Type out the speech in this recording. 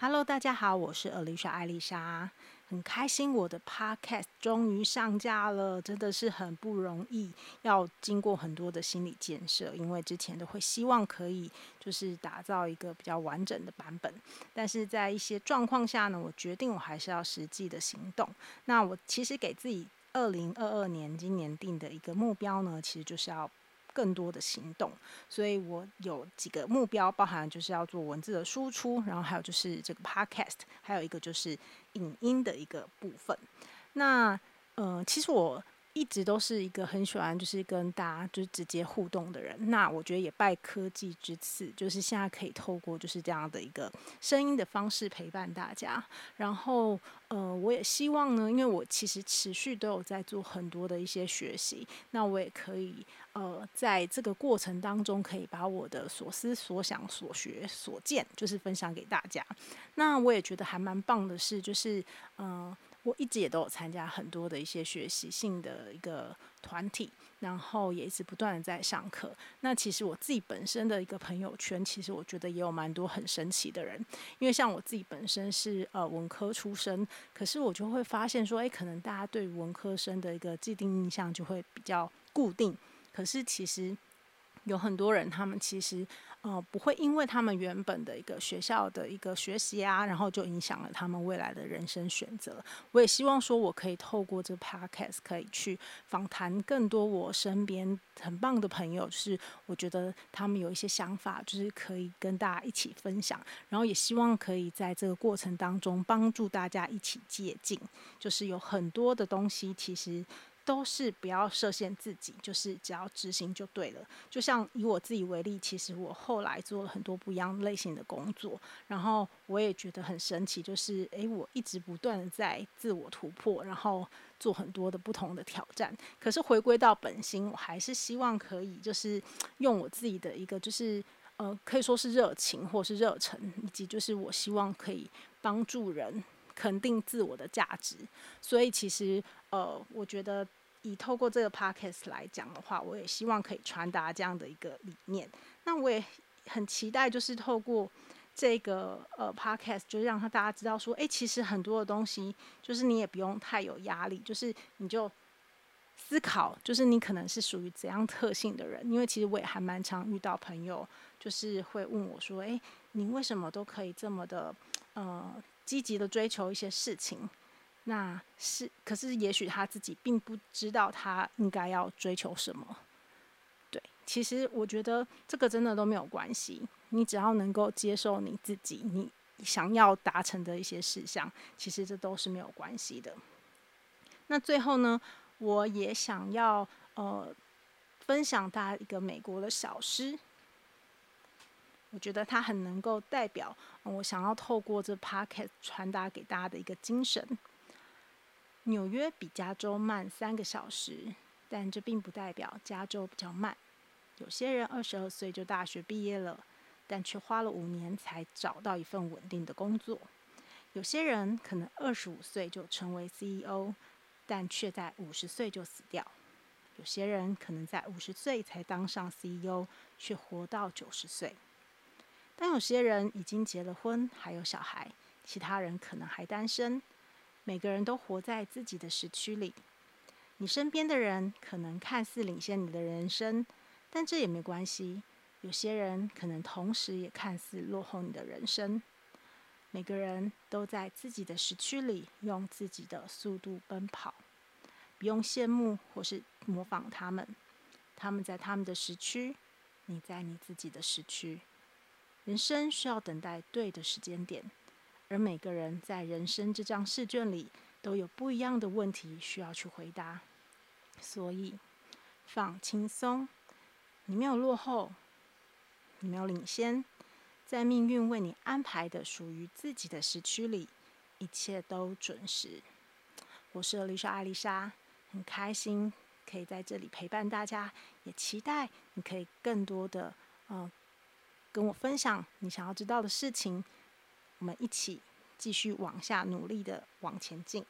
Hello，大家好，我是 Alicia 艾丽莎，很开心我的 Podcast 终于上架了，真的是很不容易，要经过很多的心理建设，因为之前都会希望可以就是打造一个比较完整的版本，但是在一些状况下呢，我决定我还是要实际的行动。那我其实给自己二零二二年今年定的一个目标呢，其实就是要。更多的行动，所以我有几个目标，包含就是要做文字的输出，然后还有就是这个 podcast，还有一个就是影音的一个部分。那呃，其实我。一直都是一个很喜欢就是跟大家就是直接互动的人，那我觉得也拜科技之赐，就是现在可以透过就是这样的一个声音的方式陪伴大家。然后呃，我也希望呢，因为我其实持续都有在做很多的一些学习，那我也可以呃在这个过程当中，可以把我的所思所想所学所见，就是分享给大家。那我也觉得还蛮棒的是，就是嗯。我一直也都有参加很多的一些学习性的一个团体，然后也一直不断的在上课。那其实我自己本身的一个朋友圈，其实我觉得也有蛮多很神奇的人。因为像我自己本身是呃文科出身，可是我就会发现说，诶，可能大家对文科生的一个既定印象就会比较固定。可是其实有很多人，他们其实。呃，不会因为他们原本的一个学校的一个学习啊，然后就影响了他们未来的人生选择。我也希望说，我可以透过这个 podcast 可以去访谈更多我身边很棒的朋友，就是我觉得他们有一些想法，就是可以跟大家一起分享。然后也希望可以在这个过程当中帮助大家一起借镜，就是有很多的东西其实。都是不要设限自己，就是只要执行就对了。就像以我自己为例，其实我后来做了很多不一样类型的工作，然后我也觉得很神奇，就是诶，我一直不断的在自我突破，然后做很多的不同的挑战。可是回归到本心，我还是希望可以就是用我自己的一个就是呃，可以说是热情或是热忱，以及就是我希望可以帮助人肯定自我的价值。所以其实呃，我觉得。以透过这个 podcast 来讲的话，我也希望可以传达这样的一个理念。那我也很期待，就是透过这个呃 podcast，就是让他大家知道说，诶，其实很多的东西，就是你也不用太有压力，就是你就思考，就是你可能是属于怎样特性的人。因为其实我也还蛮常遇到朋友，就是会问我说，诶，你为什么都可以这么的呃积极的追求一些事情？那是，可是也许他自己并不知道他应该要追求什么。对，其实我觉得这个真的都没有关系。你只要能够接受你自己，你想要达成的一些事项，其实这都是没有关系的。那最后呢，我也想要呃分享大家一个美国的小诗，我觉得它很能够代表我想要透过这 pocket 传达给大家的一个精神。纽约比加州慢三个小时，但这并不代表加州比较慢。有些人二十二岁就大学毕业了，但却花了五年才找到一份稳定的工作。有些人可能二十五岁就成为 CEO，但却在五十岁就死掉。有些人可能在五十岁才当上 CEO，却活到九十岁。但有些人已经结了婚，还有小孩，其他人可能还单身。每个人都活在自己的时区里，你身边的人可能看似领先你的人生，但这也没关系。有些人可能同时也看似落后你的人生。每个人都在自己的时区里，用自己的速度奔跑，不用羡慕或是模仿他们。他们在他们的时区，你在你自己的时区。人生需要等待对的时间点。而每个人在人生这张试卷里都有不一样的问题需要去回答，所以放轻松，你没有落后，你没有领先，在命运为你安排的属于自己的时区里，一切都准时。我是丽莎艾丽莎，很开心可以在这里陪伴大家，也期待你可以更多的嗯、呃、跟我分享你想要知道的事情。我们一起继续往下努力的往前进。